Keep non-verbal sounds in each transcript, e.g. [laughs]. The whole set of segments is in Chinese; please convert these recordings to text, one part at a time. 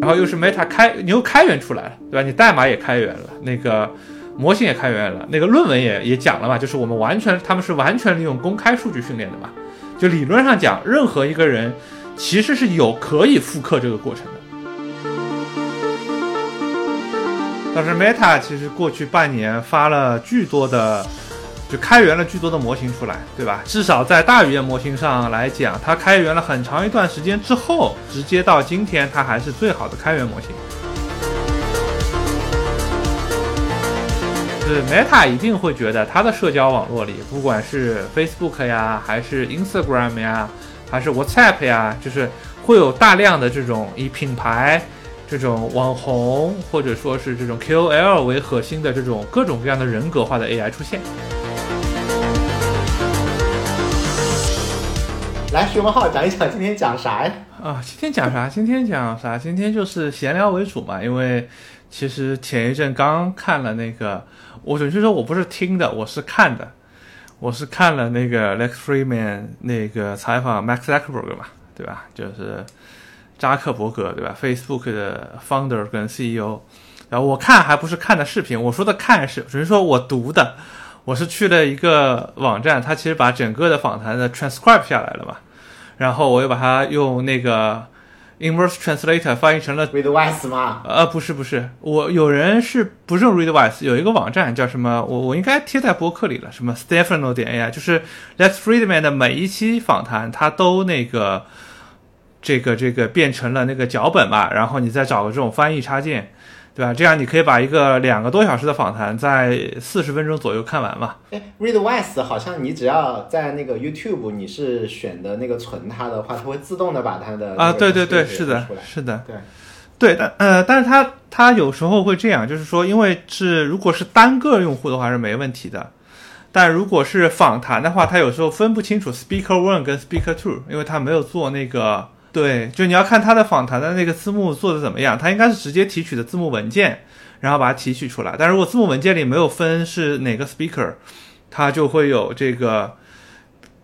然后又是 Meta 开，你又开源出来了，对吧？你代码也开源了，那个模型也开源了，那个论文也也讲了嘛，就是我们完全他们是完全利用公开数据训练的嘛，就理论上讲，任何一个人其实是有可以复刻这个过程的。但是 Meta 其实过去半年发了巨多的。就开源了巨多的模型出来，对吧？至少在大语言模型上来讲，它开源了很长一段时间之后，直接到今天，它还是最好的开源模型。是 Meta 一定会觉得它的社交网络里，不管是 Facebook 呀，还是 Instagram 呀，还是 WhatsApp 呀，就是会有大量的这种以品牌、这种网红或者说是这种 KOL 为核心的这种各种各样的人格化的 AI 出现。来，徐文浩讲一讲今天讲啥呀？啊，今天讲啥？今天讲啥？今天就是闲聊为主嘛。因为其实前一阵刚看了那个，我准确说我不是听的，我是看的。我是看了那个 Lex Freeman 那个采访 Max Zuckerberg 嘛，对吧？就是扎克伯格，对吧？Facebook 的 founder 跟 CEO。然后我看还不是看的视频，我说的看是，只是说我读的。我是去了一个网站，它其实把整个的访谈的 transcribe 下来了嘛，然后我又把它用那个 inverse translator 翻译成了 Readwise 吗？呃，不是不是，我有人是不用 Readwise，有一个网站叫什么，我我应该贴在博客里了，什么 Stefano 点 AI，就是 let's Friedman 的每一期访谈，它都那个这个这个变成了那个脚本嘛，然后你再找个这种翻译插件。对吧？这样你可以把一个两个多小时的访谈在四十分钟左右看完嘛？哎，Readwise 好像你只要在那个 YouTube 你是选的那个存它的话，它会自动的把它的啊，对对对，是的，是的，对对，但呃，但是它它有时候会这样，就是说，因为是如果是单个用户的话是没问题的，但如果是访谈的话，它有时候分不清楚 Speaker One 跟 Speaker Two，因为它没有做那个。对，就你要看他的访谈的那个字幕做的怎么样，他应该是直接提取的字幕文件，然后把它提取出来。但如果字幕文件里没有分是哪个 speaker，它就会有这个，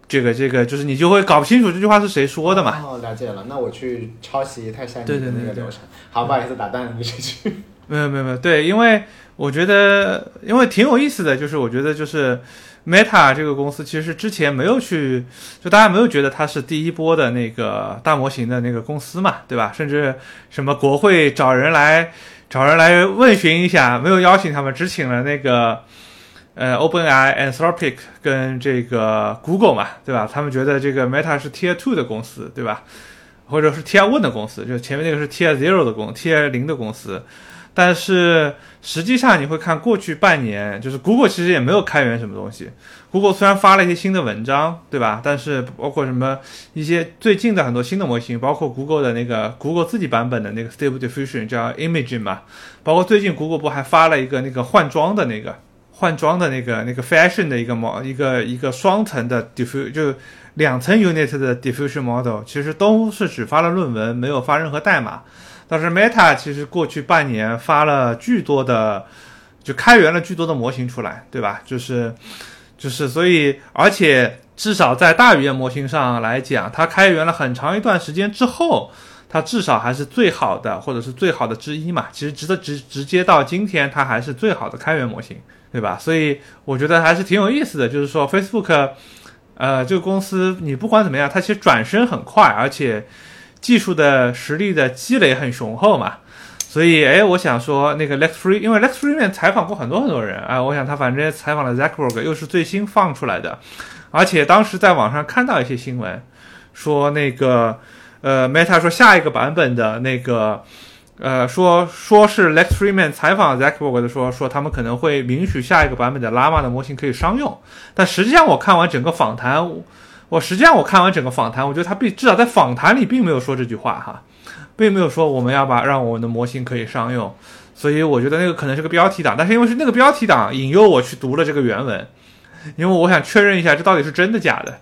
这个这个，就是你就会搞不清楚这句话是谁说的嘛。哦，了解了，那我去抄袭一下你的那个流程。好，不好意思打断了你这句。没有没有没有，对，因为我觉得，因为挺有意思的，就是我觉得就是。Meta 这个公司其实之前没有去，就大家没有觉得它是第一波的那个大模型的那个公司嘛，对吧？甚至什么国会找人来找人来问询一下，没有邀请他们，只请了那个呃 OpenAI、Anthropic 跟这个 Google 嘛，对吧？他们觉得这个 Meta 是 Tier Two 的公司，对吧？或者是 Tier One 的公司，就前面那个是 Tier Zero 的公，Tier 零的公司。但是实际上你会看过去半年，就是 Google 其实也没有开源什么东西。Google 虽然发了一些新的文章，对吧？但是包括什么一些最近的很多新的模型，包括 Google 的那个 Google 自己版本的那个 Stable Diffusion 叫 Imaging 嘛，包括最近 Google 不还发了一个那个换装的那个换装的那个那个 Fashion 的一个模一个一个双层的 Diffusion 就两层 Unit 的 Diffusion Model，其实都是只发了论文，没有发任何代码。但是 Meta 其实过去半年发了巨多的，就开源了巨多的模型出来，对吧？就是，就是，所以，而且至少在大语言模型上来讲，它开源了很长一段时间之后，它至少还是最好的，或者是最好的之一嘛。其实值得直直接到今天，它还是最好的开源模型，对吧？所以我觉得还是挺有意思的，就是说 Facebook，呃，这个公司你不管怎么样，它其实转身很快，而且。技术的实力的积累很雄厚嘛，所以哎，我想说那个 Lex Free，因为 Lex Free 面采访过很多很多人啊，我想他反正采访了 Zuckerberg，又是最新放出来的，而且当时在网上看到一些新闻，说那个呃 Meta 说下一个版本的那个呃说说是 Lex Freeman 采访 Zuckerberg 的说说他们可能会允许下一个版本的 Llama 的模型可以商用，但实际上我看完整个访谈。我实际上我看完整个访谈，我觉得他并至少在访谈里并没有说这句话哈，并没有说我们要把让我们的模型可以商用，所以我觉得那个可能是个标题党，但是因为是那个标题党引诱我去读了这个原文，因为我想确认一下这到底是真的假的，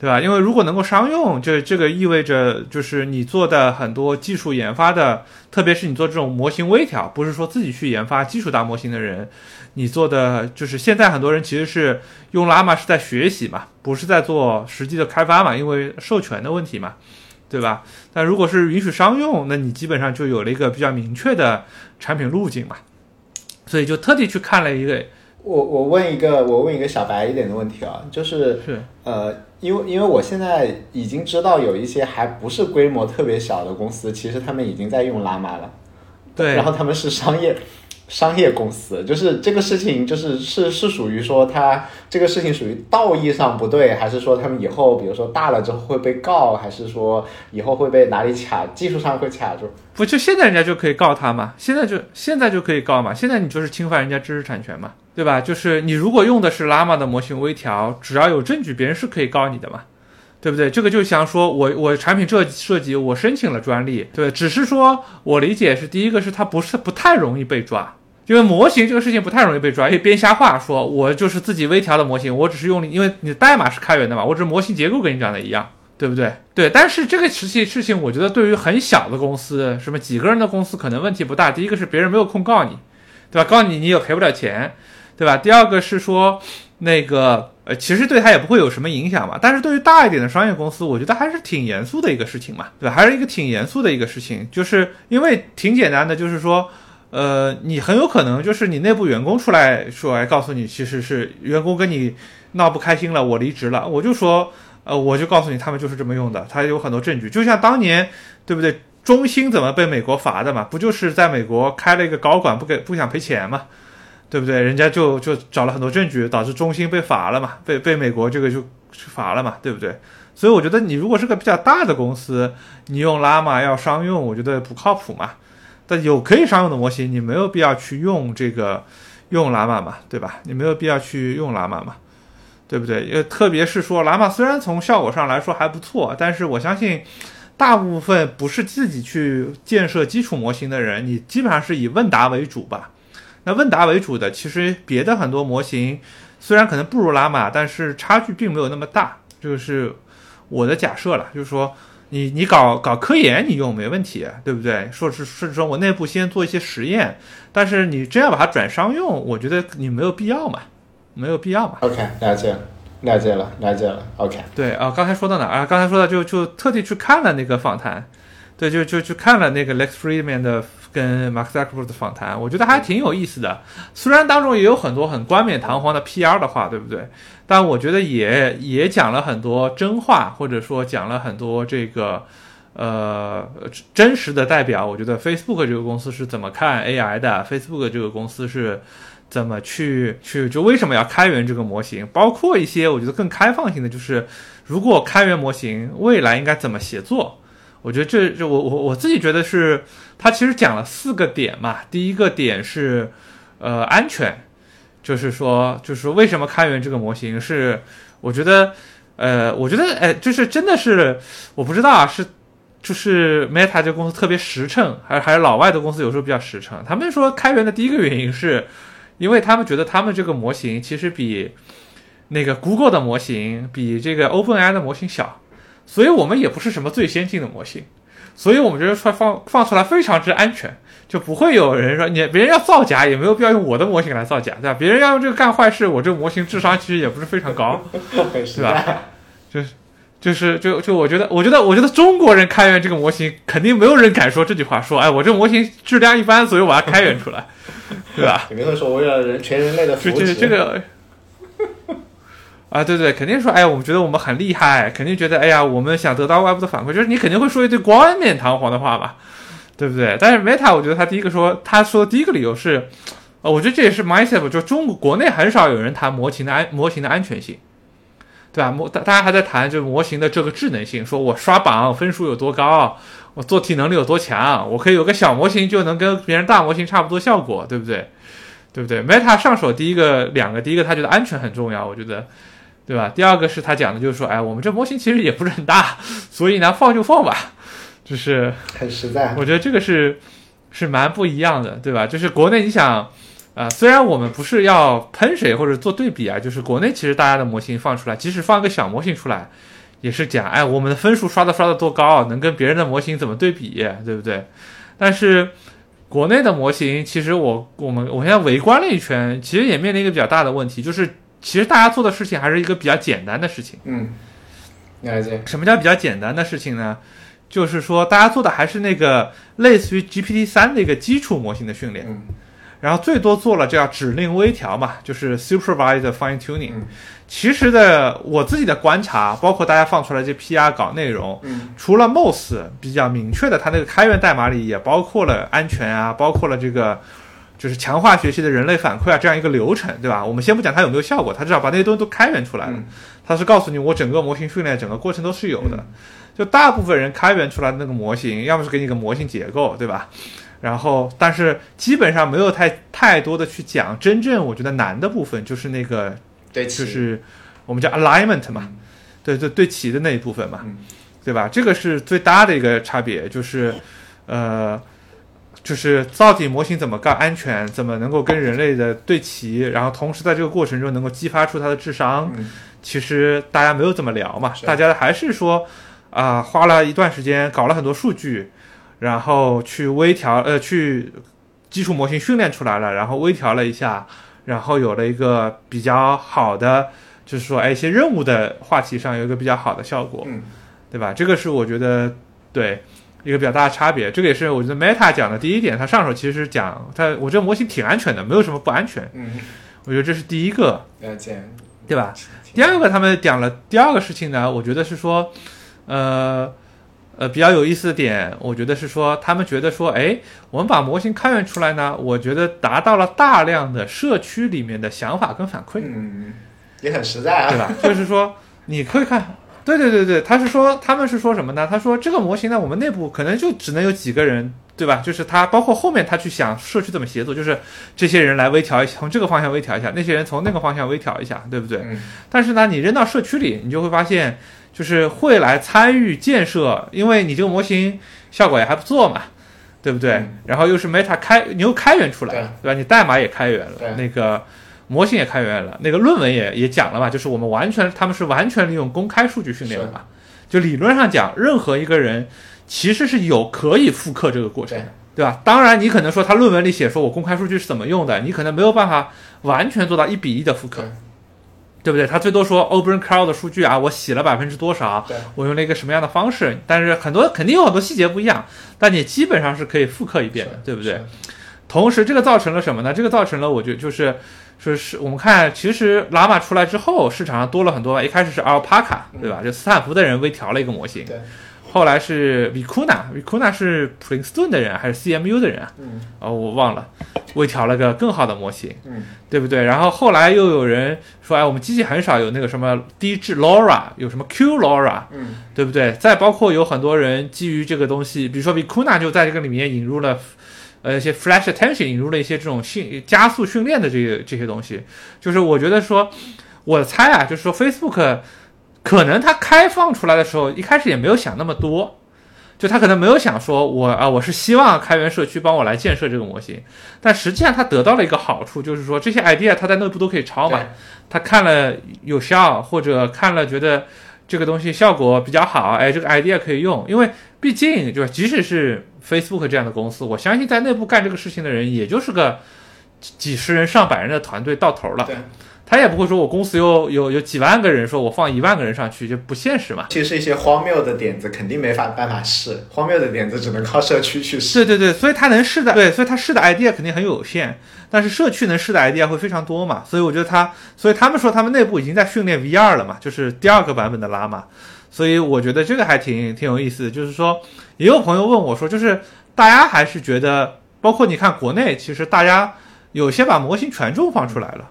对吧？因为如果能够商用，这这个意味着就是你做的很多技术研发的，特别是你做这种模型微调，不是说自己去研发基础大模型的人。你做的就是现在很多人其实是用 Llama 是在学习嘛，不是在做实际的开发嘛，因为授权的问题嘛，对吧？但如果是允许商用，那你基本上就有了一个比较明确的产品路径嘛。所以就特地去看了一个，我我问一个我问一个小白一点的问题啊，就是是。呃，因为因为我现在已经知道有一些还不是规模特别小的公司，其实他们已经在用拉玛了，对。然后他们是商业商业公司，就是这个事情就是是是属于说他这个事情属于道义上不对，还是说他们以后比如说大了之后会被告，还是说以后会被哪里卡，技术上会卡住？不就现在人家就可以告他嘛？现在就现在就可以告嘛？现在你就是侵犯人家知识产权嘛，对吧？就是你如果用的是 Llama 的模型微调，只要有证据，别人是可以告你的嘛，对不对？这个就像说我我产品设设计我申请了专利，对，只是说我理解是第一个是它不是不太容易被抓。因为模型这个事情不太容易被抓，因为编瞎话说我就是自己微调的模型，我只是用，因为你的代码是开源的嘛，我只是模型结构跟你讲的一样，对不对？对，但是这个事情事情，我觉得对于很小的公司，什么几个人的公司可能问题不大。第一个是别人没有空告你，对吧？告你你也赔不了钱，对吧？第二个是说那个呃，其实对他也不会有什么影响嘛。但是对于大一点的商业公司，我觉得还是挺严肃的一个事情嘛，对吧？还是一个挺严肃的一个事情，就是因为挺简单的，就是说。呃，你很有可能就是你内部员工出来说，哎告诉你，其实是员工跟你闹不开心了，我离职了。我就说，呃，我就告诉你，他们就是这么用的，他有很多证据。就像当年，对不对？中兴怎么被美国罚的嘛？不就是在美国开了一个高管，不给不想赔钱嘛？对不对？人家就就找了很多证据，导致中兴被罚了嘛？被被美国这个就罚了嘛？对不对？所以我觉得你如果是个比较大的公司，你用拉玛要商用，我觉得不靠谱嘛。但有可以商用的模型，你没有必要去用这个用喇嘛嘛，对吧？你没有必要去用喇嘛嘛，对不对？呃，特别是说喇嘛虽然从效果上来说还不错，但是我相信大部分不是自己去建设基础模型的人，你基本上是以问答为主吧。那问答为主的，其实别的很多模型虽然可能不如喇嘛，但是差距并没有那么大，这个是我的假设了，就是说。你你搞搞科研你用没问题，对不对？说是甚至说我内部先做一些实验，但是你真要把它转商用，我觉得你没有必要嘛，没有必要嘛。OK，了解，了解了，了解了。OK，对啊，刚才说到哪儿啊？刚才说到就就特地去看了那个访谈，对，就就去看了那个 Lex Friedman 的跟 Mark Zuckerberg 的访谈，我觉得还挺有意思的。虽然当中也有很多很冠冕堂皇的 PR 的话，对不对？但我觉得也也讲了很多真话，或者说讲了很多这个呃真实的代表。我觉得 Facebook 这个公司是怎么看 AI 的？Facebook 这个公司是怎么去去就为什么要开源这个模型？包括一些我觉得更开放性的，就是如果开源模型未来应该怎么协作？我觉得这这我我我自己觉得是，他其实讲了四个点嘛。第一个点是呃安全。就是说，就是说为什么开源这个模型是，我觉得，呃，我觉得，哎，就是真的是，我不知道啊，是，就是 Meta 这个公司特别实诚，还是还是老外的公司有时候比较实诚。他们说开源的第一个原因是，因为他们觉得他们这个模型其实比那个 Google 的模型，比这个 OpenAI 的模型小，所以我们也不是什么最先进的模型，所以我们觉得出来放放出来非常之安全。就不会有人说你别人要造假也没有必要用我的模型来造假，对吧？别人要用这个干坏事，我这个模型智商其实也不是非常高，[laughs] 是吧？就是就是就就我觉得我觉得我觉得中国人开源这个模型肯定没有人敢说这句话，说哎我这模型质量一般，所以我要开源出来，对吧？肯定会说为了人全人类的福祉。这这个啊，对对，肯定说哎我们觉得我们很厉害，肯定觉得哎呀我们想得到外部的反馈，就是你肯定会说一堆冠冕堂皇的话吧。对不对？但是 Meta，我觉得他第一个说，他说的第一个理由是，呃，我觉得这也是 myself，就中国国内很少有人谈模型的安模型的安全性，对吧？模大家还在谈这模型的这个智能性，说我刷榜分数有多高，我做题能力有多强，我可以有个小模型就能跟别人大模型差不多效果，对不对？对不对？Meta 上手第一个两个，第一个他觉得安全很重要，我觉得，对吧？第二个是他讲的就是说，哎，我们这模型其实也不是很大，[laughs] 所以呢放就放吧。就是很实在，我觉得这个是是蛮不一样的，对吧？就是国内你想，啊，虽然我们不是要喷谁或者做对比啊，就是国内其实大家的模型放出来，即使放个小模型出来，也是讲，哎，我们的分数刷的刷的多高，能跟别人的模型怎么对比，对不对？但是国内的模型，其实我我们我现在围观了一圈，其实也面临一个比较大的问题，就是其实大家做的事情还是一个比较简单的事情。嗯，了解。什么叫比较简单的事情呢？就是说大家做的还是那个类似于 GPT 三的一个基础模型的训练，嗯然后最多做了这叫指令微调嘛，就是 supervised fine tuning。嗯其实的我自己的观察，包括大家放出来这 PR 搞内容，嗯除了 MOS 比较明确的，它那个开源代码里也包括了安全啊，包括了这个就是强化学习的人类反馈啊这样一个流程，对吧？我们先不讲它有没有效果，它至少把那些东西都开源出来了。嗯它是告诉你我整个模型训练整个过程都是有的。就大部分人开源出来的那个模型，要么是给你个模型结构，对吧？然后，但是基本上没有太太多的去讲真正我觉得难的部分，就是那个对，就是我们叫 alignment 嘛，对对对齐的那一部分嘛，嗯对吧？这个是最大的一个差别，就是 [laughs] 呃，就是到底模型怎么干安全，怎么能够跟人类的对齐，然后同时在这个过程中能够激发出它的智商，嗯。其实大家没有怎么聊嘛，大家还是说啊、花了一段时间搞了很多数据，然后去微调呃去基础模型训练出来了，然后微调了一下，然后有了一个比较好的，就是说哎一些任务的话题上有一个比较好的效果，嗯。对吧？这个是我觉得对一个比较大的差别，这个也是我觉得 Meta 讲的第一点，它上手其实讲它我这个模型挺安全的，没有什么不安全，嗯，我觉得这是第一个，了解，对吧？第二个，他们讲了第二个事情呢，我觉得是说，呃呃，比较有意思的点，我觉得是说，他们觉得说，哎，我们把模型开源出来呢，我觉得达到了大量的社区里面的想法跟反馈，嗯，也很实在啊，对吧？就是说，你可以看，对对对对，他是说，他们是说什么呢？他说这个模型呢，我们内部可能就只能有几个人。对吧？就是他，包括后面他去想社区怎么协作，就是这些人来微调一下，从这个方向微调一下，那些人从那个方向微调一下，对不对？嗯但是呢，你扔到社区里，你就会发现，就是会来参与建设，因为你这个模型效果也还不错嘛，对不对？嗯然后又是 Meta 开，你又开源出来了，对吧？你代码也开源对了，那个模型也开源了，那个论文也也讲了嘛，就是我们完全他们是完全利用公开数据训练的嘛，就理论上讲，任何一个人其实是有可以复刻这个过程的。对。吧？当然，你可能说他论文里写说我公开数据是怎么用的，你可能没有办法完全做到一比一的复刻，对。不对？他最多说 Open Cloud 的数据啊，我洗了百分之多少，我用了一个什么样的方式，但是很多肯定有很多细节不一样，但你基本上是可以复刻一遍的，对不对？是？同时，这个造成了什么呢？这个造成了，我觉得就是，说是我们看，其实拉玛出来之后，市场上多了很多，一开始是 Alpaca，对吧？就斯坦福的人微调了一个模型，对，后来是 Vicuna，Vicuna 是普林斯顿的人还是 CMU 的人啊？嗯哦，我忘了，微调了个更好的模型，嗯对不对？然后后来又有人说，哎，我们机器很少有那个什么低质 LoRa，有什么 Q LoRa，嗯对不对？再包括有很多人基于这个东西，比如说 Vicuna 就在这个里面引入了。呃，一些 flash attention 引入了一些这种训加速训练的这些这些东西，就是我觉得说，我猜啊，就是说 Facebook 可能它开放出来的时候，一开始也没有想那么多，就他可能没有想说我啊，我是希望开源社区帮我来建设这个模型，但实际上他得到了一个好处，就是说这些 idea 他在内部都可以抄嘛，他看了有效，或者看了觉得这个东西效果比较好，哎，这个 idea 可以用，因为毕竟就是即使是 Facebook 这样的公司，我相信在内部干这个事情的人，也就是个几十人、上百人的团队到头了。他也不会说我公司有有有几万个人，说我放一万个人上去就不现实嘛。其实一些荒谬的点子肯定没法办法试，荒谬的点子只能靠社区去试。对对对，所以他能试的，对，所以他试的 idea 肯定很有限，但是社区能试的 idea 会非常多嘛，所以我觉得他，所以他们说他们内部已经在训练 VR 了嘛，就是第二个版本的拉嘛，所以我觉得这个还挺挺有意思的，就是说，也有朋友问我说，就是大家还是觉得，包括你看国内，其实大家有些把模型权重放出来了，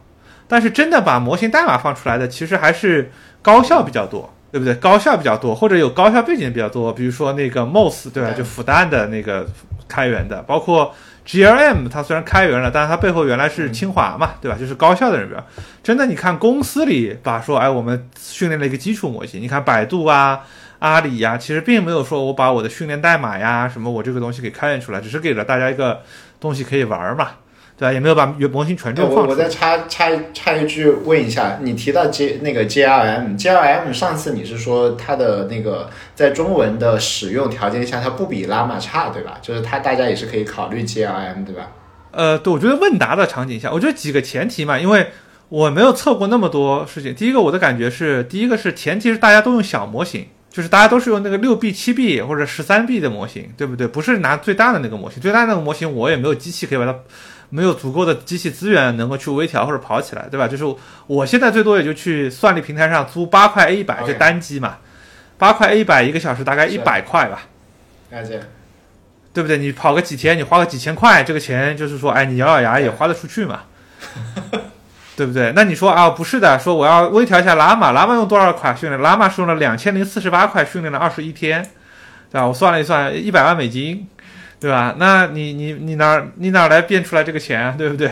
但是真的把模型代码放出来的，其实还是高校比较多。对不对？高校比较多，或者有高校背景比较多，比如说那个 MOS，对吧？就复旦的那个开源的，包括 GLM，它虽然开源了，但是它背后原来是清华嘛，对吧？就是高校的人真的。你看公司里把说，哎，我们训练了一个基础模型，你看百度啊、阿里呀、其实并没有说我把我的训练代码呀、什么我这个东西给开源出来，只是给了大家一个东西可以玩嘛，对吧？也没有把模型权哎重放出来。我我再插插插一句问一下，你提到 J 那个 JRM，JRM 上次你是说它的那个在中文的使用条件下，它不比拉玛差，对吧？就是它大家也是可以考虑 grm 对吧？呃，对，我觉得问答的场景下，我觉得几个前提嘛，因为我没有测过那么多事情。第一个，我的感觉是，第一个是前提是大家都用小模型，就是大家都是用那个六 B、七 B 或者十三 B 的模型，对不对？不是拿最大的那个模型，最大的那个模型我也没有机器可以把它，没有足够的机器资源能够去微调或者跑起来，对吧？就是我现在最多也就去算力平台上租八块 A 一百，就单机嘛，八块 A 一百一个小时大概一百块吧，了解，对不对？你跑个几天，你花个几千块，这个钱就是说，哎，你咬咬牙也花得出去嘛。[laughs] 对不对？那你说啊，不是的，说我要微调一下拉玛，拉玛用多少块训练？拉玛是用了两千零四十八块训练了二十一天，对吧？我算了一算，一百万美金，对吧？那你你你哪你哪来变出来这个钱啊，对不对？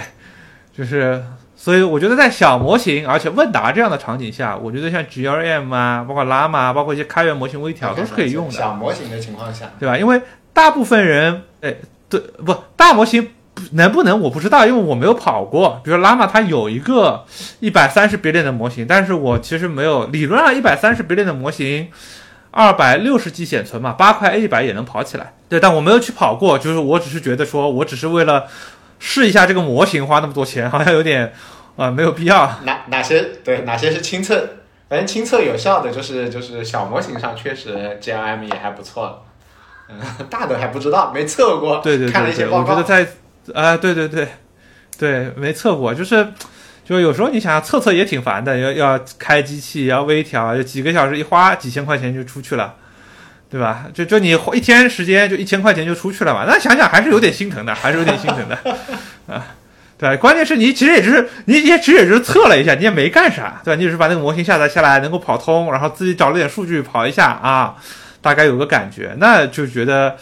就是，所以我觉得在小模型而且问答这样的场景下，我觉得像 GRM 啊，包括 LAMA，，包括一些开源模型微调都是可以用的。小模型的情况下，对吧？因为大部分人，哎，对，不大模型。能不能我不知道，因为我没有跑过。比如 LAMA 它有一个一百三十 billion 的模型，但是我其实没有。理论上一百三十 billion 的模型，二百六十 G 显存嘛，八块 A 一百也能跑起来。对，但我没有去跑过，就是我只是觉得说，我只是为了试一下这个模型，花那么多钱，好像有点啊没有必要。哪哪些对哪些是亲测？反正亲测有效的就是就是小模型上确实 GLM 也还不错。嗯，大的还不知道，没测过。对对对对，我觉得在。啊，对对对，对，没测过，就是，就有时候你想测测也挺烦的，要要开机器，要微调，就几个小时一花几千块钱就出去了，对吧？就就你一天时间就一千块钱就出去了嘛？那想想还是有点心疼的，还是有点心疼的 [laughs] 啊。对，关键是你其实也只是你也其实也就是测了一下，你也没干啥，对吧？你只是把那个模型下载下来，能够跑通，然后自己找了点数据跑一下啊，大概有个感觉，那就觉得。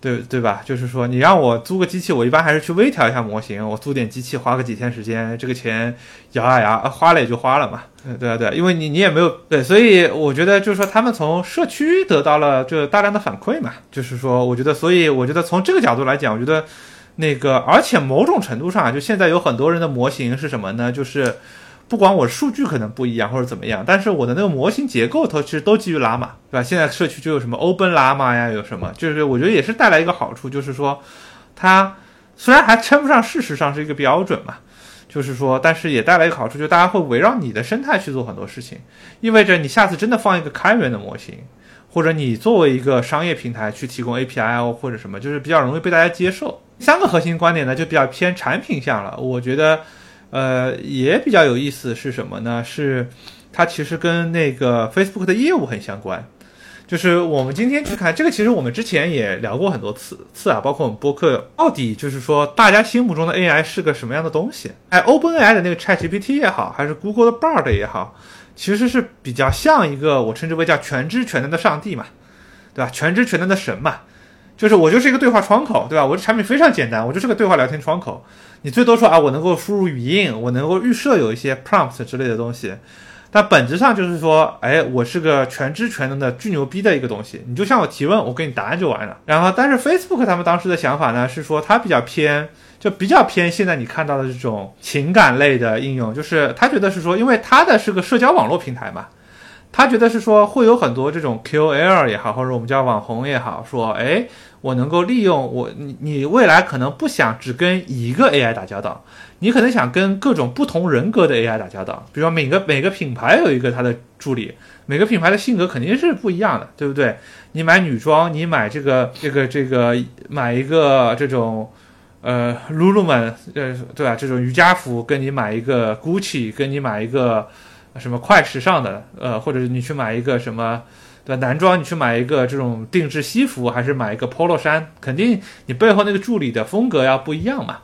对对吧？就是说，你让我租个机器，我一般还是去微调一下模型。我租点机器，花个几天时间，这个钱咬咬牙花了也就花了嘛。对啊对，因为你你也没有对，所以我觉得就是说，他们从社区得到了就大量的反馈嘛。就是说，我觉得，所以我觉得从这个角度来讲，我觉得那个，而且某种程度上，就现在有很多人的模型是什么呢？就是。不管我数据可能不一样或者怎么样，但是我的那个模型结构它其实都基于拉玛，对吧？现在社区就有什么 Open 拉玛呀，有什么，就是我觉得也是带来一个好处，就是说它虽然还称不上事实上是一个标准嘛，就是说，但是也带来一个好处，就大家会围绕你的生态去做很多事情，意味着你下次真的放一个开源的模型，或者你作为一个商业平台去提供 API 或者什么，就是比较容易被大家接受。三个核心观点呢，就比较偏产品向了，我觉得。呃，也比较有意思是什么呢？是它其实跟那个 Facebook 的业务很相关。就是我们今天去看这个，其实我们之前也聊过很多次次啊，包括我们播客，到底就是说大家心目中的 AI 是个什么样的东西？哎，OpenAI 的那个 ChatGPT 也好，还是 Google 的 Bard 也好，其实是比较像一个我称之为叫全知全能的上帝嘛，对吧？全知全能的神嘛。就是我就是一个对话窗口，对吧？我的产品非常简单，我就是个对话聊天窗口。你最多说啊，我能够输入语音，我能够预设有一些 prompt 之类的东西。但本质上就是说，哎，我是个全知全能的巨牛逼的一个东西。你就向我提问，我给你答案就完了。然后，但是 Facebook 他们当时的想法呢，是说它比较偏，就比较偏现在你看到的这种情感类的应用，就是他觉得是说，因为它的是个社交网络平台嘛。他觉得是说会有很多这种 KOL 也好，或者我们叫网红也好，说哎，我能够利用我你你未来可能不想只跟一个 AI 打交道，你可能想跟各种不同人格的 AI 打交道。比如说每个每个品牌有一个他的助理，每个品牌的性格肯定是不一样的，对不对？你买女装，你买这个这个这个买一个这种呃 Lululemon 呃对吧？这种瑜伽服，跟你买一个 Gucci，跟你买一个。什么快时尚的，呃，或者是你去买一个什么，对吧？男装你去买一个这种定制西服，还是买一个 polo 衫，肯定你背后那个助理的风格要不一样嘛。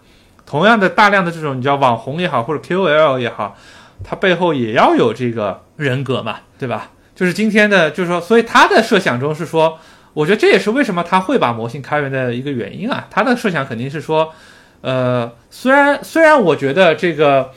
同样的，大量的这种你叫网红也好，或者 KOL 也好，他背后也要有这个人格嘛，对吧？就是今天的，就是说，所以他的设想中是说，我觉得这也是为什么他会把模型开源的一个原因啊。他的设想肯定是说，呃，虽然虽然我觉得这个。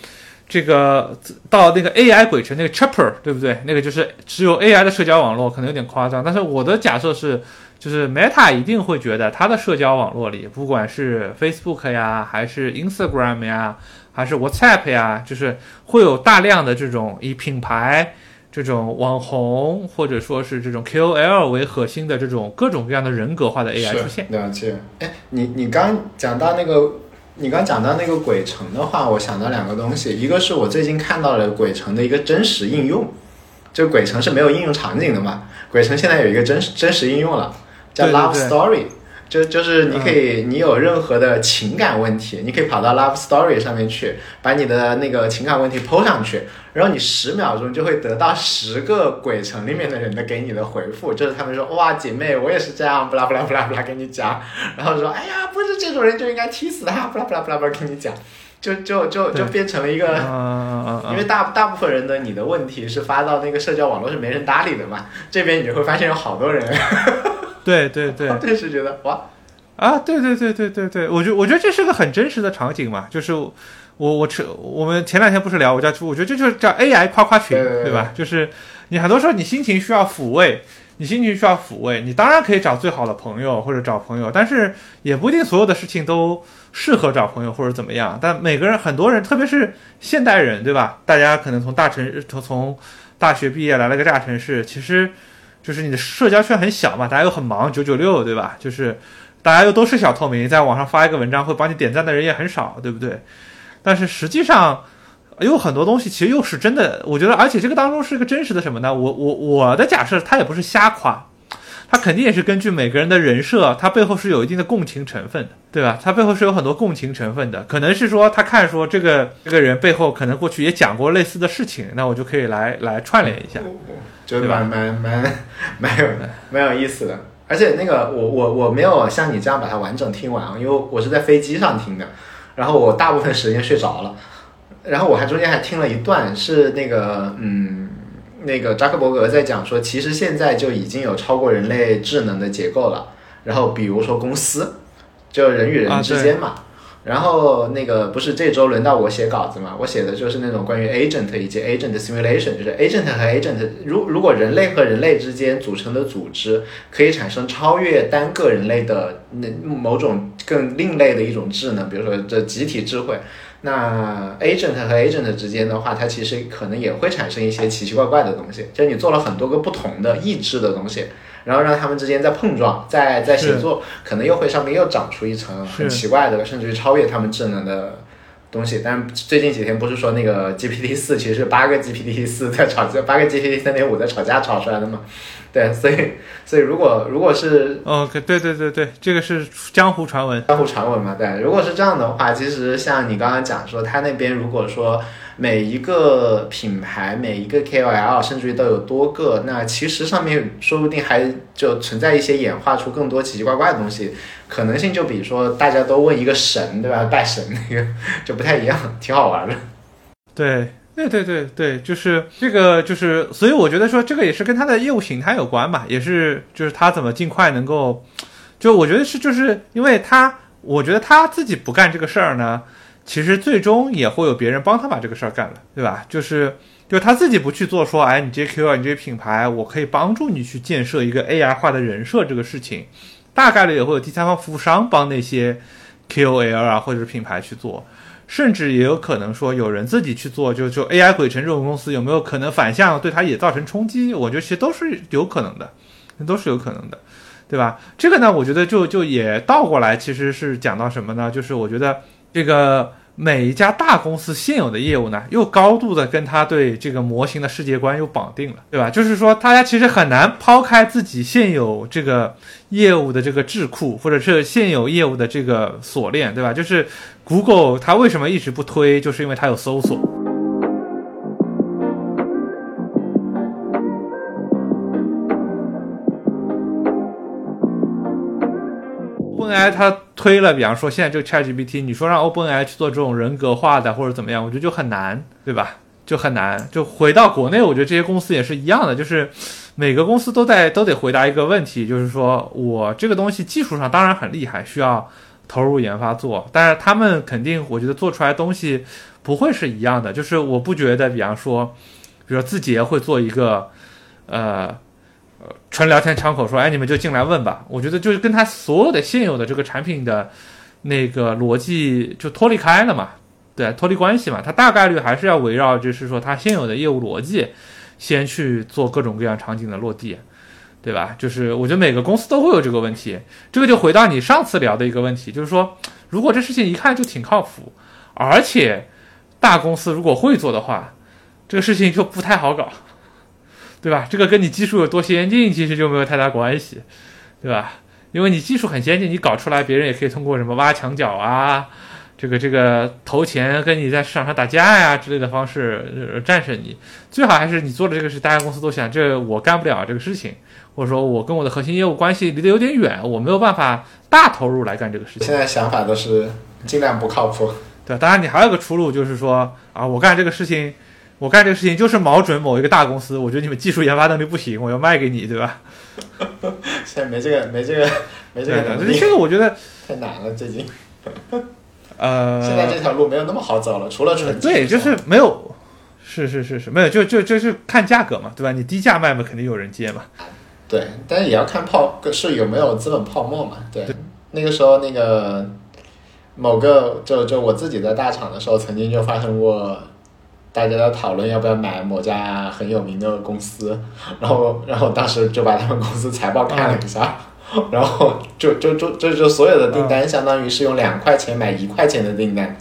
这个到那个 AI 鬼城那个 Chopper 对不对？那个就是只有 AI 的社交网络，可能有点夸张。但是我的假设是，就是 Meta 一定会觉得它的社交网络里，不管是 Facebook 呀，还是 Instagram 呀，还是 WhatsApp 呀，就是会有大量的这种以品牌、这种网红或者说是这种 KOL 为核心的这种各种各样的人格化的 AI 出现。了解。哎，你你刚讲到那个。你刚讲到那个鬼城的话，我想到两个东西，一个是我最近看到了鬼城的一个真实应用，就鬼城是没有应用场景的嘛，鬼城现在有一个真实真实应用了，叫对对 Love Story。就就是你可以，你有任何的情感问题，你可以跑到 Love Story 上面去，把你的那个情感问题 PO 上去，然后你十秒钟就会得到十个鬼城里面的人的给你的回复，就是他们说哇姐妹我也是这样，不啦不啦不啦不啦跟你讲，然后说哎呀不是这种人就应该踢死他，不啦不啦不啦不啦跟你讲，就就就就变成了一个因为大大部分人的你的问题是发到那个社交网络是没人搭理的嘛，这边你就会发现有好多人，对对对 [laughs] 顿时觉得哇，啊，对对对对对对，我觉我觉得这是个很真实的场景嘛，就是我我扯我们前两天不是聊我叫我觉得这就是叫 AI 夸夸群，对吧？就是你很多时候你心情需要抚慰，你心情需要抚慰，你当然可以找最好的朋友或者找朋友，但是也不一定所有的事情都适合找朋友或者怎么样。但每个人很多人，特别是现代人，对吧？大家可能从大城市从从大学毕业来了个大城市，其实就是你的社交圈很小嘛，大家又很忙，九九六，对吧？就是。大家又都是小透明，在网上发一个文章会帮你点赞的人也很少，对不对？但是实际上有很多东西其实又是真的，我觉得，而且这个当中是一个真实的什么呢？我我我的假设，他也不是瞎夸，他肯定也是根据每个人的人设，他背后是有一定的共情成分的，对吧？他背后是有很多共情成分的，可能是说他看说这个这个人背后可能过去也讲过类似的事情，那我就可以来来串联一下，就对吧蛮蛮蛮蛮有蛮有意思的。而且那个我我我没有像你这样把它完整听完，因为我是在飞机上听的，然后我大部分时间睡着了，然后我还中间还听了一段是那个嗯那个扎克伯格在讲说，其实现在就已经有超过人类智能的结构了，然后比如说公司，就人与人啊之间嘛。然后那个不是这周轮到我写稿子嘛？我写的就是那种关于 agent 以及 agent simulation，就是 agent 和 agent，如如果人类和人类之间组成的组织可以产生超越单个人类的那某种更另类的一种智能，比如说这集体智慧，那 agent 和 agent 之间的话，它其实可能也会产生一些奇奇怪怪的东西，就是你做了很多个不同的意志的东西。然后让他们之间在碰撞，在在协作，可能又会上面又长出一层很奇怪的，甚至于超越他们智能的东西。但是最近几天不是说那个 GPT 四其实是八个 GPT 四在吵架，八个 GPT 三点五在吵架吵出来的嘛？对，所以所以如果如果是哦，对对对对，这个是江湖传闻，江湖传闻嘛？对，如果是这样的话，其实像你刚刚讲说，他那边如果说每一个品牌、每一个 KOL，甚至于都有多个，那其实上面说不定还就存在一些演化出更多奇奇怪怪的东西，可能性就比说大家都问一个神，对吧？拜神那个 [laughs] 就不太一样，挺好玩的。对。对对对对，就是这个，就是所以我觉得说这个也是跟他的业务形态有关吧，也是就是他怎么尽快能够，就我觉得是就是因为他，我觉得他自己不干这个事儿呢，其实最终也会有别人帮他把这个事儿干了，对吧？就是就他自己不去做说，哎，你 JQ 啊，你这些品牌，我可以帮助你去建设一个 AI 化的人设这个事情，大概率也会有第三方服务商帮那些 KOL 啊或者是品牌去做。甚至也有可能说有人自己去做，就就 AI 鬼城这种公司有没有可能反向对它也造成冲击？我觉得其实都是有可能的，都是有可能的，对吧？这个呢，我觉得就就也倒过来，其实是讲到什么呢？就是我觉得这个每一家大公司现有的业务呢，又高度的跟它对这个模型的世界观又绑定了，对吧？就是说大家其实很难抛开自己现有这个业务的这个智库，或者是现有业务的这个锁链，对吧？就是。Google 它为什么一直不推？就是因为它有搜索。OpenAI 它推了，比方说现在这个 ChatGPT，你说让 OpenAI 去做这种人格化的或者怎么样，我觉得就很难，对吧？就很难。就回到国内，我觉得这些公司也是一样的，就是每个公司都在都得回答一个问题，就是说我这个东西技术上当然很厉害，需要。投入研发做，但是他们肯定，我觉得做出来东西不会是一样的。就是我不觉得，比方说，比如说字节会做一个，呃，纯聊天窗口，说，哎，你们就进来问吧。我觉得就是跟他所有的现有的这个产品的那个逻辑就脱离开了嘛，对，脱离关系嘛。他大概率还是要围绕，就是说他现有的业务逻辑，先去做各种各样场景的落地。对吧？就是我觉得每个公司都会有这个问题，这个就回到你上次聊的一个问题，就是说，如果这事情一看就挺靠谱，而且大公司如果会做的话，这个事情就不太好搞，对吧？这个跟你技术有多先进其实就没有太大关系，对吧？因为你技术很先进，你搞出来，别人也可以通过什么挖墙脚啊，这个这个投钱跟你在市场上打架呀之类的方式、战胜你。最好还是你做的这个事，大家公司都想，这我干不了这个事情，或者说我跟我的核心业务关系离得有点远，我没有办法大投入来干这个事情。现在想法都是尽量不靠谱。对？当然，你还有个出路，就是说啊，我干这个事情，我干这个事情就是瞄准某一个大公司，我觉得你们技术研发能力不行，我要卖给你，对吧？现在没这个，没这个，没这个 [laughs] 能力，这个我觉得太难了，最近。[laughs] 呃，现在这条路没有那么好走了，除了纯对，就是没有，是是是是，没有，就就就是看价格嘛，对吧？你低价卖嘛，肯定有人接嘛。对，但是也要看泡是有没有资本泡沫嘛。对，那个时候那个某个就就我自己在大厂的时候，曾经就发生过。大家在讨论要不要买某家很有名的公司，然后，然后当时就把他们公司财报看了一下，然后就就就就就所有的订单相当于是用两块钱买一块钱的订单，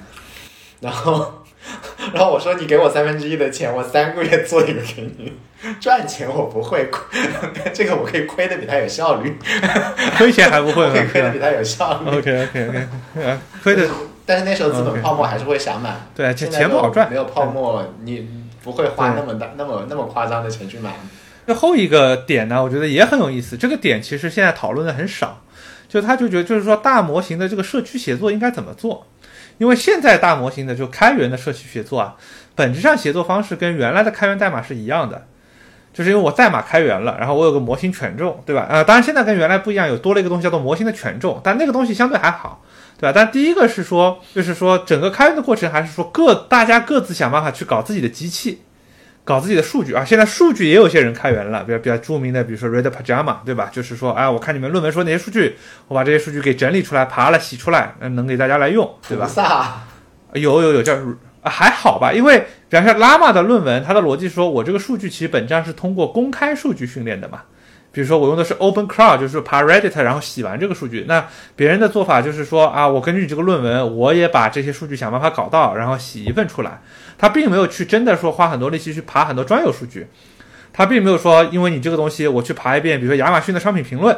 然后，[laughs] 然后我说你给我三分之一的钱，我三个月做一个给你，[laughs] 赚钱我不会亏，[laughs] 这个我可以亏的比他有效率，亏钱还不会，可以亏的比他有效率，OK OK OK，亏的。但是那时候资本泡沫还是会想买，对，钱钱不好赚，没有泡沫，你不会花那么大、那么那么夸张的钱去买。最后一个点呢，我觉得也很有意思。这个点其实现在讨论的很少，就他就觉得，就是说大模型的这个社区协作应该怎么做？因为现在大模型的就开源的社区协作啊，本质上协作方式跟原来的开源代码是一样的，就是因为我代码开源了，然后我有个模型权重，对吧？呃，当然现在跟原来不一样，有多了一个东西叫做模型的权重，但那个东西相对还好。对吧？但第一个是说，就是说整个开源的过程，还是说各大家各自想办法去搞自己的机器，搞自己的数据啊。现在数据也有些人开源了，比较比较著名的，比如说 Red Pajama，对吧？就是说，哎，我看你们论文说哪些数据，我把这些数据给整理出来，爬了洗出来，能给大家来用，对吧？有有有叫还好吧？因为比方说 Llama 的论文，它的逻辑说我这个数据其实本质上是通过公开数据训练的嘛。比如说我用的是 Open Cloud，就是爬 Reddit，然后洗完这个数据。那别人的做法就是说啊，我根据你这个论文，我也把这些数据想办法搞到，然后洗一份出来。他并没有去真的说花很多力气去爬很多专有数据，他并没有说因为你这个东西我去爬一遍，比如说亚马逊的商品评论，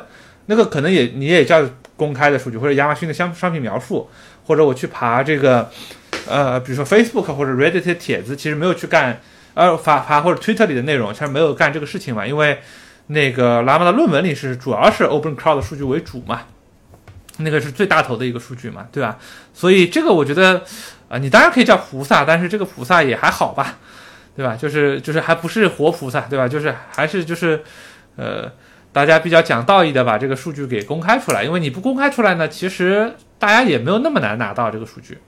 那个可能也你也叫公开的数据，或者亚马逊的商商品描述，或者我去爬这个呃，比如说 Facebook 或者 Reddit 的帖子，其实没有去干呃发爬或者 Twitter 里的内容，其实没有干这个事情嘛，因为。那个拉玛的论文里是主要是 Open Cloud 的数据为主嘛，那个是最大头的一个数据嘛，对吧？所以这个我觉得，啊，你当然可以叫菩萨，但是这个菩萨也还好吧，对吧？就是就是还不是活菩萨，对吧？就是还是就是，呃，大家比较讲道义的把这个数据给公开出来，因为你不公开出来呢，其实大家也没有那么难拿到这个数据，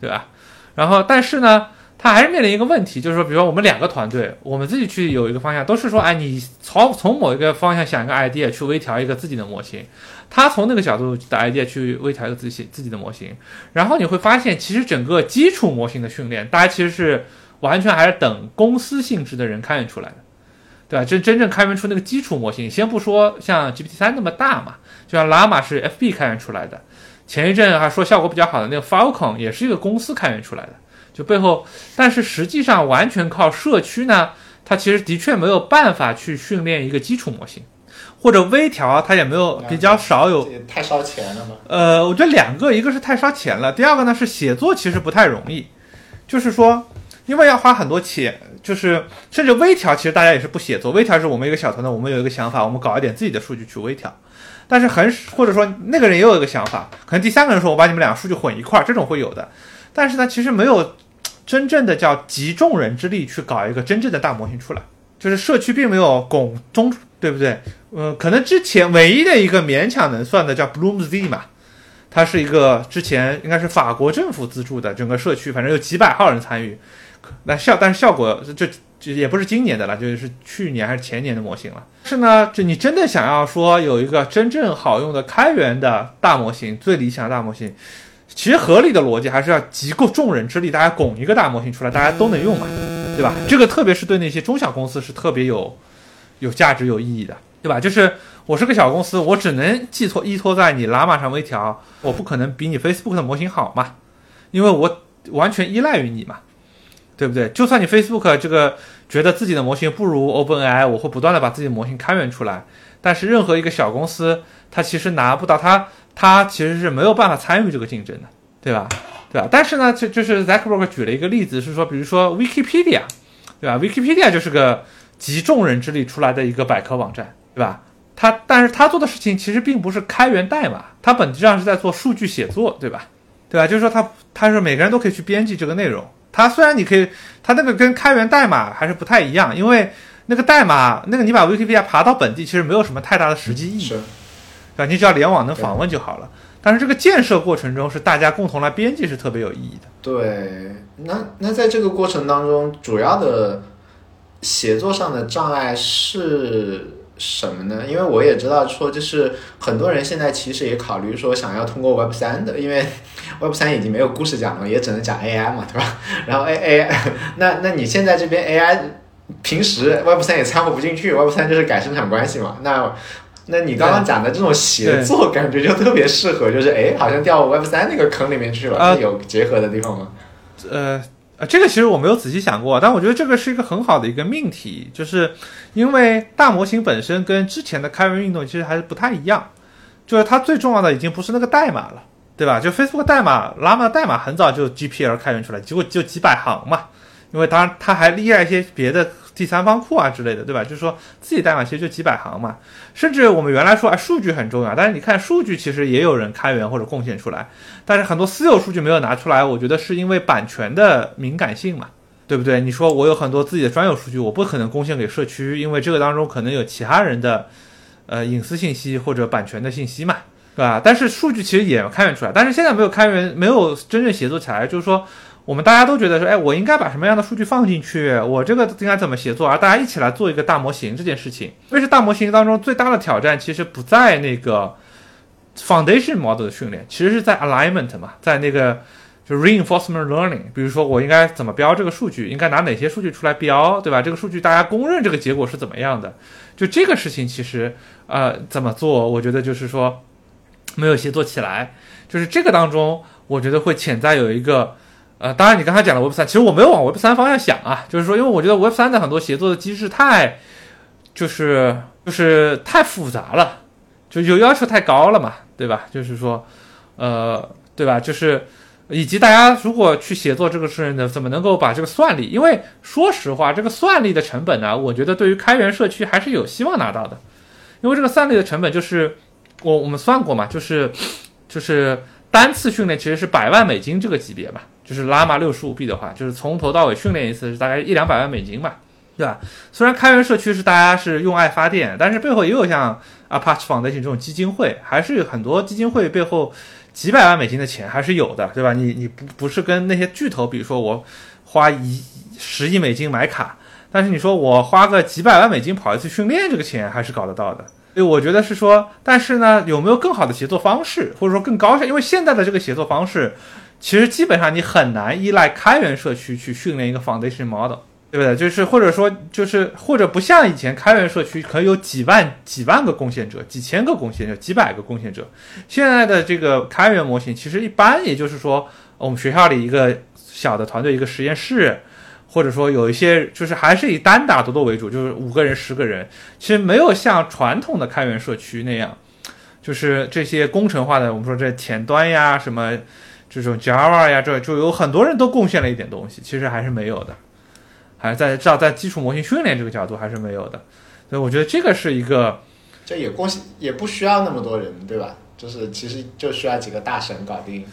对吧？然后但是呢。他还是面临一个问题，就是说，比如说我们两个团队，我们自己去有一个方向，都是说，哎，你从从某一个方向想一个 idea 去微调一个自己的模型，他从那个角度的 idea 去微调一个自己自己的模型，然后你会发现，其实整个基础模型的训练，大家其实是完全还是等公司性质的人开源出来的，对吧？真真正开源出那个基础模型，先不说像 GPT 三那么大嘛，就像 Llama 是 FB 开源出来的，前一阵还说效果比较好的那个 Falcon 也是一个公司开源出来的。就背后，但是实际上完全靠社区呢，它其实的确没有办法去训练一个基础模型，或者微调，它也没有比较少有。太烧钱了吗？呃，我觉得两个，一个是太烧钱了，第二个呢是写作其实不太容易，就是说，因为要花很多钱，就是甚至微调，其实大家也是不写作，微调是我们一个小团队，我们有一个想法，我们搞一点自己的数据去微调，但是很或者说那个人也有一个想法，可能第三个人说我把你们两个数据混一块儿，这种会有的，但是呢，其实没有。真正的叫集众人之力去搞一个真正的大模型出来，就是社区并没有拱中，对不对？呃，可能之前唯一的一个勉强能算的叫 Bloomz 嘛，它是一个之前应该是法国政府资助的整个社区，反正有几百号人参与，那效但是效果这这也不是今年的了，就是去年还是前年的模型了。是呢，就你真的想要说有一个真正好用的开源的大模型，最理想的大模型。其实合理的逻辑还是要集够众人之力，大家拱一个大模型出来，大家都能用嘛，对吧？这个特别是对那些中小公司是特别有有价值、有意义的，对吧？就是我是个小公司，我只能寄托依托在你拉玛上微调，我不可能比你 Facebook 的模型好嘛，因为我完全依赖于你嘛，对不对？就算你 Facebook 这个觉得自己的模型不如 OpenAI，我会不断的把自己的模型开源出来，但是任何一个小公司，它其实拿不到，它他其实是没有办法参与这个竞争的，对吧？对吧？但是呢，就就是 Zuckerberg 举了一个例子，是说，比如说 Wikipedia，对吧？Wikipedia 就是个集众人之力出来的一个百科网站，对吧？他但是他做的事情其实并不是开源代码，他本质上是在做数据写作，对吧？对吧？就是说他他是每个人都可以去编辑这个内容。它虽然你可以，它那个跟开源代码还是不太一样，因为那个代码，那个你把 Wikipedia 爬到本地，其实没有什么太大的实际意义，对吧？你只要联网能访问就好了。但是这个建设过程中是大家共同来编辑是特别有意义的。对，那那在这个过程当中，主要的写作上的障碍是什么呢？因为我也知道说，就是很多人现在其实也考虑说想要通过 Web 三的，因为 [laughs] Web 三已经没有故事讲了，也只能讲 AI 嘛，对吧？[laughs] 然后 A A，[laughs] 那那你现在这边 AI 平时 Web 三也掺和不进去，Web 三就是改生产关系嘛，那。那你刚刚讲的这种协作，感觉就特别适合，就是哎，好像掉 Web 三那个坑里面去了。啊，有结合的地方吗？呃，这个其实我没有仔细想过，但我觉得这个是一个很好的一个命题，就是因为大模型本身跟之前的开源运动其实还是不太一样，就是它最重要的已经不是那个代码了，对吧？就 Facebook 代码，Llama 代码很早就 GPL 开源出来，结果就几百行嘛，因为当然它还依赖一些别的。第三方库啊之类的，对吧？就是说自己代码其实就几百行嘛，甚至我们原来说啊数据很重要，但是你看数据其实也有人开源或者贡献出来，但是很多私有数据没有拿出来，我觉得是因为版权的敏感性嘛，对不对？你说我有很多自己的专有数据，我不可能贡献给社区，因为这个当中可能有其他人的呃隐私信息或者版权的信息嘛，对吧？但是数据其实也开源出来，但是现在没有开源，没有真正协作起来，就是说。我们大家都觉得说，哎，我应该把什么样的数据放进去？我这个应该怎么协作？而大家一起来做一个大模型这件事情，因为是大模型当中最大的挑战，其实不在那个 foundation model 的训练，其实是在 alignment 嘛，在那个就 reinforcement learning。比如说，我应该怎么标这个数据？应该拿哪些数据出来标，对吧？这个数据大家公认这个结果是怎么样的？就这个事情，其实呃怎么做？我觉得就是说没有协作起来，就是这个当中，我觉得会潜在有一个。呃，当然，你刚才讲了 Web 三，其实我没有往 Web 三方向想啊，就是说，因为我觉得 Web 三的很多协作的机制太，就是就是太复杂了，就有要求太高了嘛，对吧？就是说，呃，对吧？就是以及大家如果去协作这个事呢，怎么能够把这个算力？因为说实话，这个算力的成本呢，我觉得对于开源社区还是有希望拿到的，因为这个算力的成本就是我我们算过嘛，就是就是单次训练其实是百万美金这个级别嘛。就是拉玛六十五 B 的话，就是从头到尾训练一次是大概一两百万美金吧，对吧？虽然开源社区是大家是用爱发电，但是背后也有像 Apache Foundation 这种基金会，还是很多基金会背后几百万美金的钱还是有的，对吧？你你不不是跟那些巨头，比如说我花一十亿美金买卡，但是你说我花个几百万美金跑一次训练，这个钱还是搞得到的。对我觉得是说，但是呢，有没有更好的协作方式，或者说更高效？因为现在的这个协作方式。其实基本上你很难依赖开源社区去训练一个 foundation model，对不对？就是或者说就是或者不像以前开源社区可以有几万几万个贡献者、几千个贡献者、几百个贡献者。现在的这个开源模型其实一般也就是说，我们学校里一个小的团队一个实验室，或者说有一些就是还是以单打独斗为主，就是五个人、十个人。其实没有像传统的开源社区那样，就是这些工程化的，我们说这前端呀什么。这种 Java 呀，这就有很多人都贡献了一点东西，其实还是没有的，还在至少在基础模型训练这个角度还是没有的，所以我觉得这个是一个，这也贡献也不需要那么多人，对吧？就是其实就需要几个大神搞定。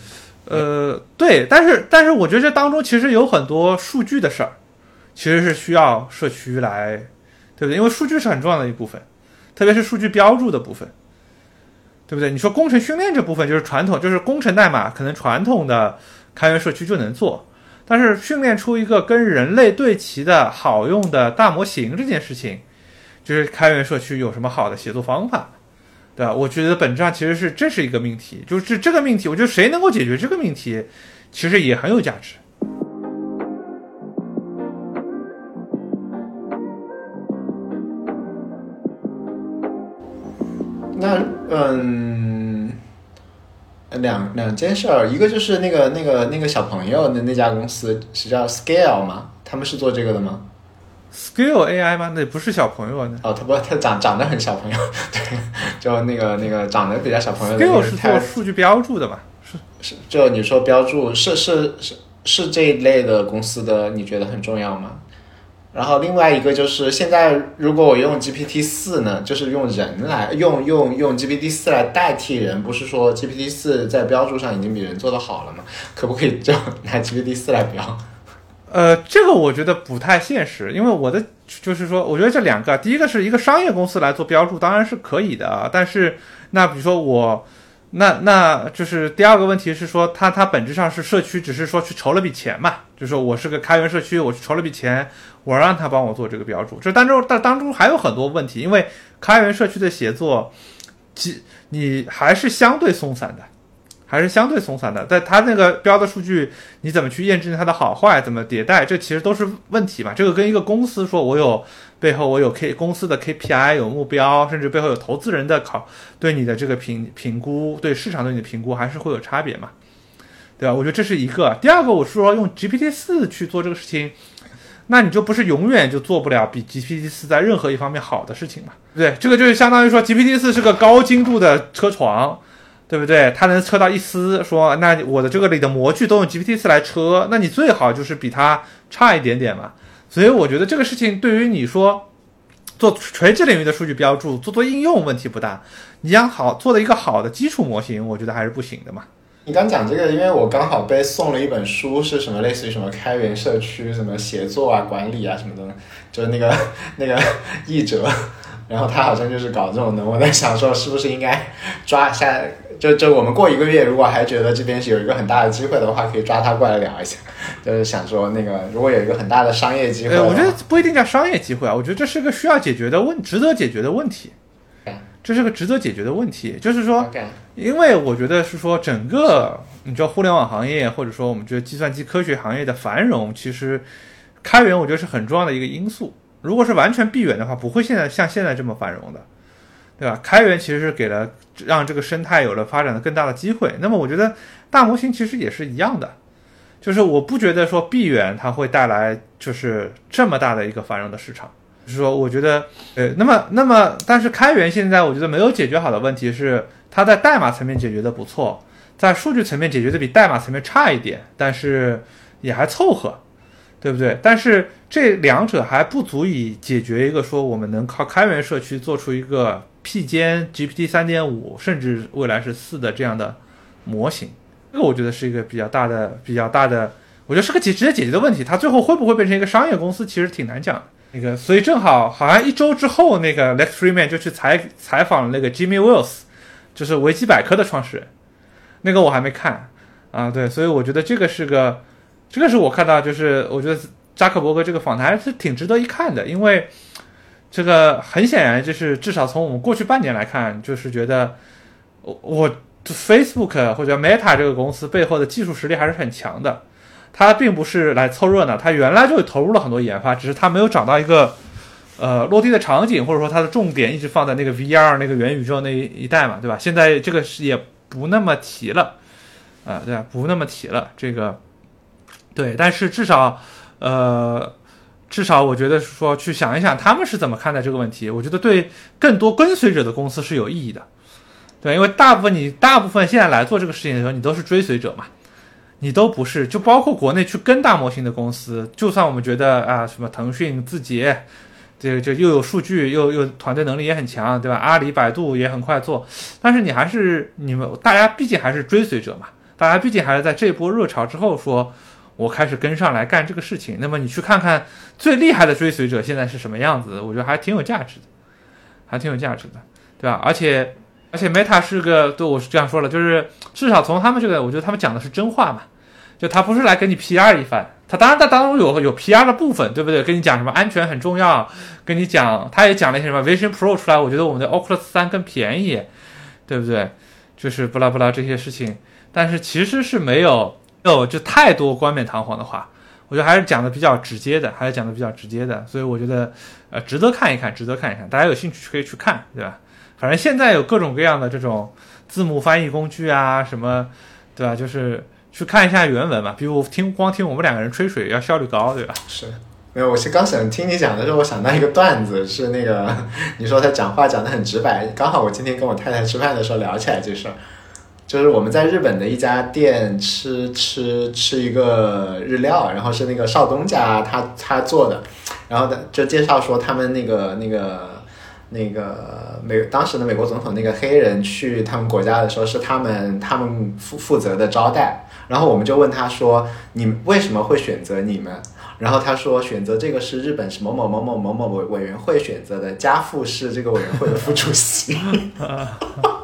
呃，对，但是但是我觉得这当中其实有很多数据的事儿，其实是需要社区来，对不对？因为数据是很重要的一部分，特别是数据标注的部分。对不对？你说工程训练这部分就是传统，就是工程代码，可能传统的开源社区就能做。但是训练出一个跟人类对齐的好用的大模型这件事情，就是开源社区有什么好的协作方法，对吧？我觉得本质上其实是这是一个命题，就是这个命题，我觉得谁能够解决这个命题，其实也很有价值。那嗯，两两件事儿，一个就是那个那个那个小朋友的那家公司是叫 Scale 吗？他们是做这个的吗？Skill AI 吗？那不是小朋友啊。哦，他不，他长长得很小朋友，对，就那个那个长得比较小朋友的 Skill 是做数据标注的嘛？是是就你说标注是是是是这一类的公司的，你觉得很重要吗？然后另外一个就是现在如果我用 GPT 四呢，就是用人来用用用 GPT 四来代替人，不是说 GPT 四在标注上已经比人做的好了吗？可不可以就 [laughs] 拿 GPT 四来标？呃，这个我觉得不太现实，因为我的就是说，我觉得这两个，第一个是一个商业公司来做标注，当然是可以的啊，但是那比如说我，那那就是第二个问题是说，它它本质上是社区，只是说去筹了笔钱嘛，就是说我是个开源社区，我去筹了笔钱，我让他帮我做这个标注，这当中但当中还有很多问题，因为开源社区的协作，其你还是相对松散的。还是相对松散的，在它那个标的数据，你怎么去验证它的好坏，怎么迭代，这其实都是问题嘛。这个跟一个公司说，我有背后我有 K 公司的 KPI 有目标，甚至背后有投资人的考对你的这个评评估，对市场对你的评估，还是会有差别嘛，对吧？我觉得这是一个。第二个，我是说用 GPT 四去做这个事情，那你就不是永远就做不了比 GPT 四在任何一方面好的事情嘛？对？这个就是相当于说 GPT 四是个高精度的车床。对不对？它能测到一丝，说那我的这个里的模具都用 GPT 四来测，那你最好就是比它差一点点嘛。所以我觉得这个事情对于你说做垂直领域的数据标注，做做应用问题不大。你想好做的一个好的基础模型，我觉得还是不行的嘛。你刚讲这个，因为我刚好被送了一本书，是什么类似于什么开源社区、什么协作啊、管理啊什么的，就是那个那个译者，然后他好像就是搞这种的。我在想说，是不是应该抓下？就就我们过一个月，如果还觉得这边是有一个很大的机会的话，可以抓他过来聊一下。就是想说，那个如果有一个很大的商业机会，呃，我觉得不一定叫商业机会啊，我觉得这是个需要解决的问，值得解决的问题。这是个值得解决的问题，就是说，因为我觉得是说，整个你知道互联网行业，或者说我们觉得计算机科学行业的繁荣，其实开源我觉得是很重要的一个因素。如果是完全闭源的话，不会现在像现在这么繁荣的。对吧？开源其实是给了让这个生态有了发展的更大的机会。那么我觉得大模型其实也是一样的，就是我不觉得说闭源它会带来就是这么大的一个繁荣的市场。就是说，我觉得呃，那么那么，但是开源现在我觉得没有解决好的问题是，它在代码层面解决的不错，在数据层面解决的比代码层面差一点，但是也还凑合，对不对？但是这两者还不足以解决一个说我们能靠开源社区做出一个。P 间 GPT 三点五，甚至未来是四的这样的模型，这个我觉得是一个比较大的、比较大的，我觉得是个解直接解决的问题。它最后会不会变成一个商业公司，其实挺难讲。那个，所以正好好像一周之后，那个 Lex Freeman 就去采采访了那个 Jimmy Wales，就是维基百科的创始人。那个我还没看啊，对，所以我觉得这个是个，这个是我看到，就是我觉得扎克伯格这个访谈还是挺值得一看的，因为。这个很显然就是至少从我们过去半年来看，就是觉得我我 Facebook 或者 Meta 这个公司背后的技术实力还是很强的。它并不是来凑热闹，它原来就投入了很多研发，只是它没有找到一个呃落地的场景，或者说它的重点一直放在那个 VR 那个元宇宙那一代嘛，对吧？现在这个是也不那么提了，啊，对吧？不那么提了，这个对，但是至少呃。至少我觉得说去想一想他们是怎么看待这个问题，我觉得对更多跟随者的公司是有意义的，对，因为大部分你大部分现在来做这个事情的时候，你都是追随者嘛，你都不是，就包括国内去跟大模型的公司，就算我们觉得啊什么腾讯、字节，这个就又有数据又又团队能力也很强，对吧？阿里、百度也很快做，但是你还是你们大家毕竟还是追随者嘛，大家毕竟还是在这波热潮之后说。我开始跟上来干这个事情，那么你去看看最厉害的追随者现在是什么样子，我觉得还挺有价值的，还挺有价值的，对吧？而且而且 Meta 是个，对我是这样说了，就是至少从他们这个，我觉得他们讲的是真话嘛，就他不是来给你 PR 一番，他当然在当中有有 PR 的部分，对不对？跟你讲什么安全很重要，跟你讲，他也讲了一些什么 Vision Pro 出来，我觉得我们的 Oculus 三更便宜，对不对？就是不拉不拉这些事情，但是其实是没有。有就太多冠冕堂皇的话，我觉得还是讲的比较直接的，还是讲的比较直接的，所以我觉得呃值得看一看，值得看一看，大家有兴趣可以去看，对吧？反正现在有各种各样的这种字幕翻译工具啊，什么，对吧？就是去看一下原文嘛。比如听光听我们两个人吹水要效率高，对吧？是。没有，我是刚想听你讲的时候，我想到一个段子，是那个 [laughs] 你说他讲话讲的很直白，刚好我今天跟我太太吃饭的时候聊起来这事儿，就是我们在日本的一家店吃吃吃一个日料，然后是那个少东家他他做的，然后他就介绍说他们那个那个那个美当时的美国总统那个黑人去他们国家的时候是他们他们负负责的招待，然后我们就问他说你为什么会选择你们？然后他说，选择这个是日本是某某某某某某委委员会选择的，家父是这个委员会的副主席。[laughs]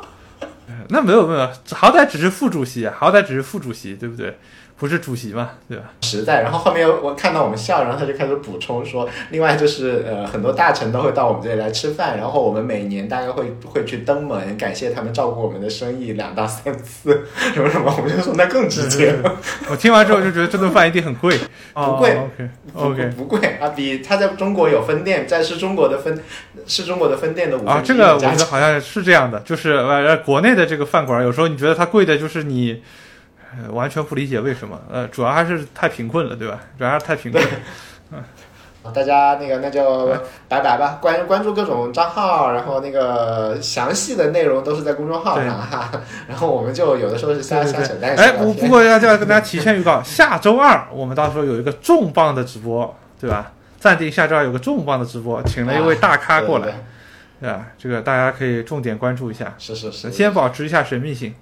那没有没有，好歹只是副主席，好歹只是副主席，对不对？不是主席嘛，对吧？实在。然后后面我看到我们笑，然后他就开始补充说，另外就是呃，很多大臣都会到我们这里来吃饭，然后我们每年大概会会去登门，感谢他们照顾我们的生意两到三次，什么什么。我们就说那更直接。我听完之后就觉得这顿饭一定很贵，不贵，OK OK，不贵啊，比他在中国有分店，在是中国的分是中国的分店的五啊，这个我觉得好像是这样的，就是呃，国内的这个饭馆有时候你觉得它贵的就是你。完全不理解为什么，呃，主要还是太贫困了，对吧？主要还是太贫困。嗯，大家那个那就拜拜吧，关关注各种账号，然后那个详细的内容都是在公众号上哈。然后我们就有的时候是瞎瞎扯淡。哎，不 [laughs] 不过要要跟大家提前预告，下周二我们到时候有一个重磅的直播，对吧？暂定下周二有个重磅的直播，请了一位大咖过来，对吧？这个大家可以重点关注一下。是是是，先保持一下神秘性。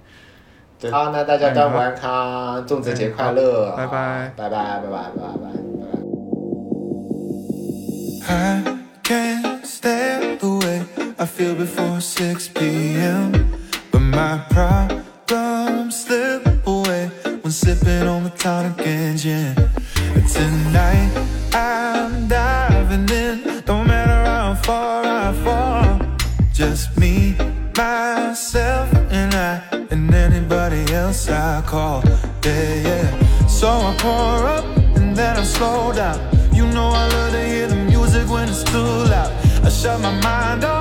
好，那大家端午安康，粽子节快乐，拜拜，拜拜，拜拜，拜拜，拜拜。Pour up and then I slow down. You know I love to hear the music when it's too loud. I shut my mind off,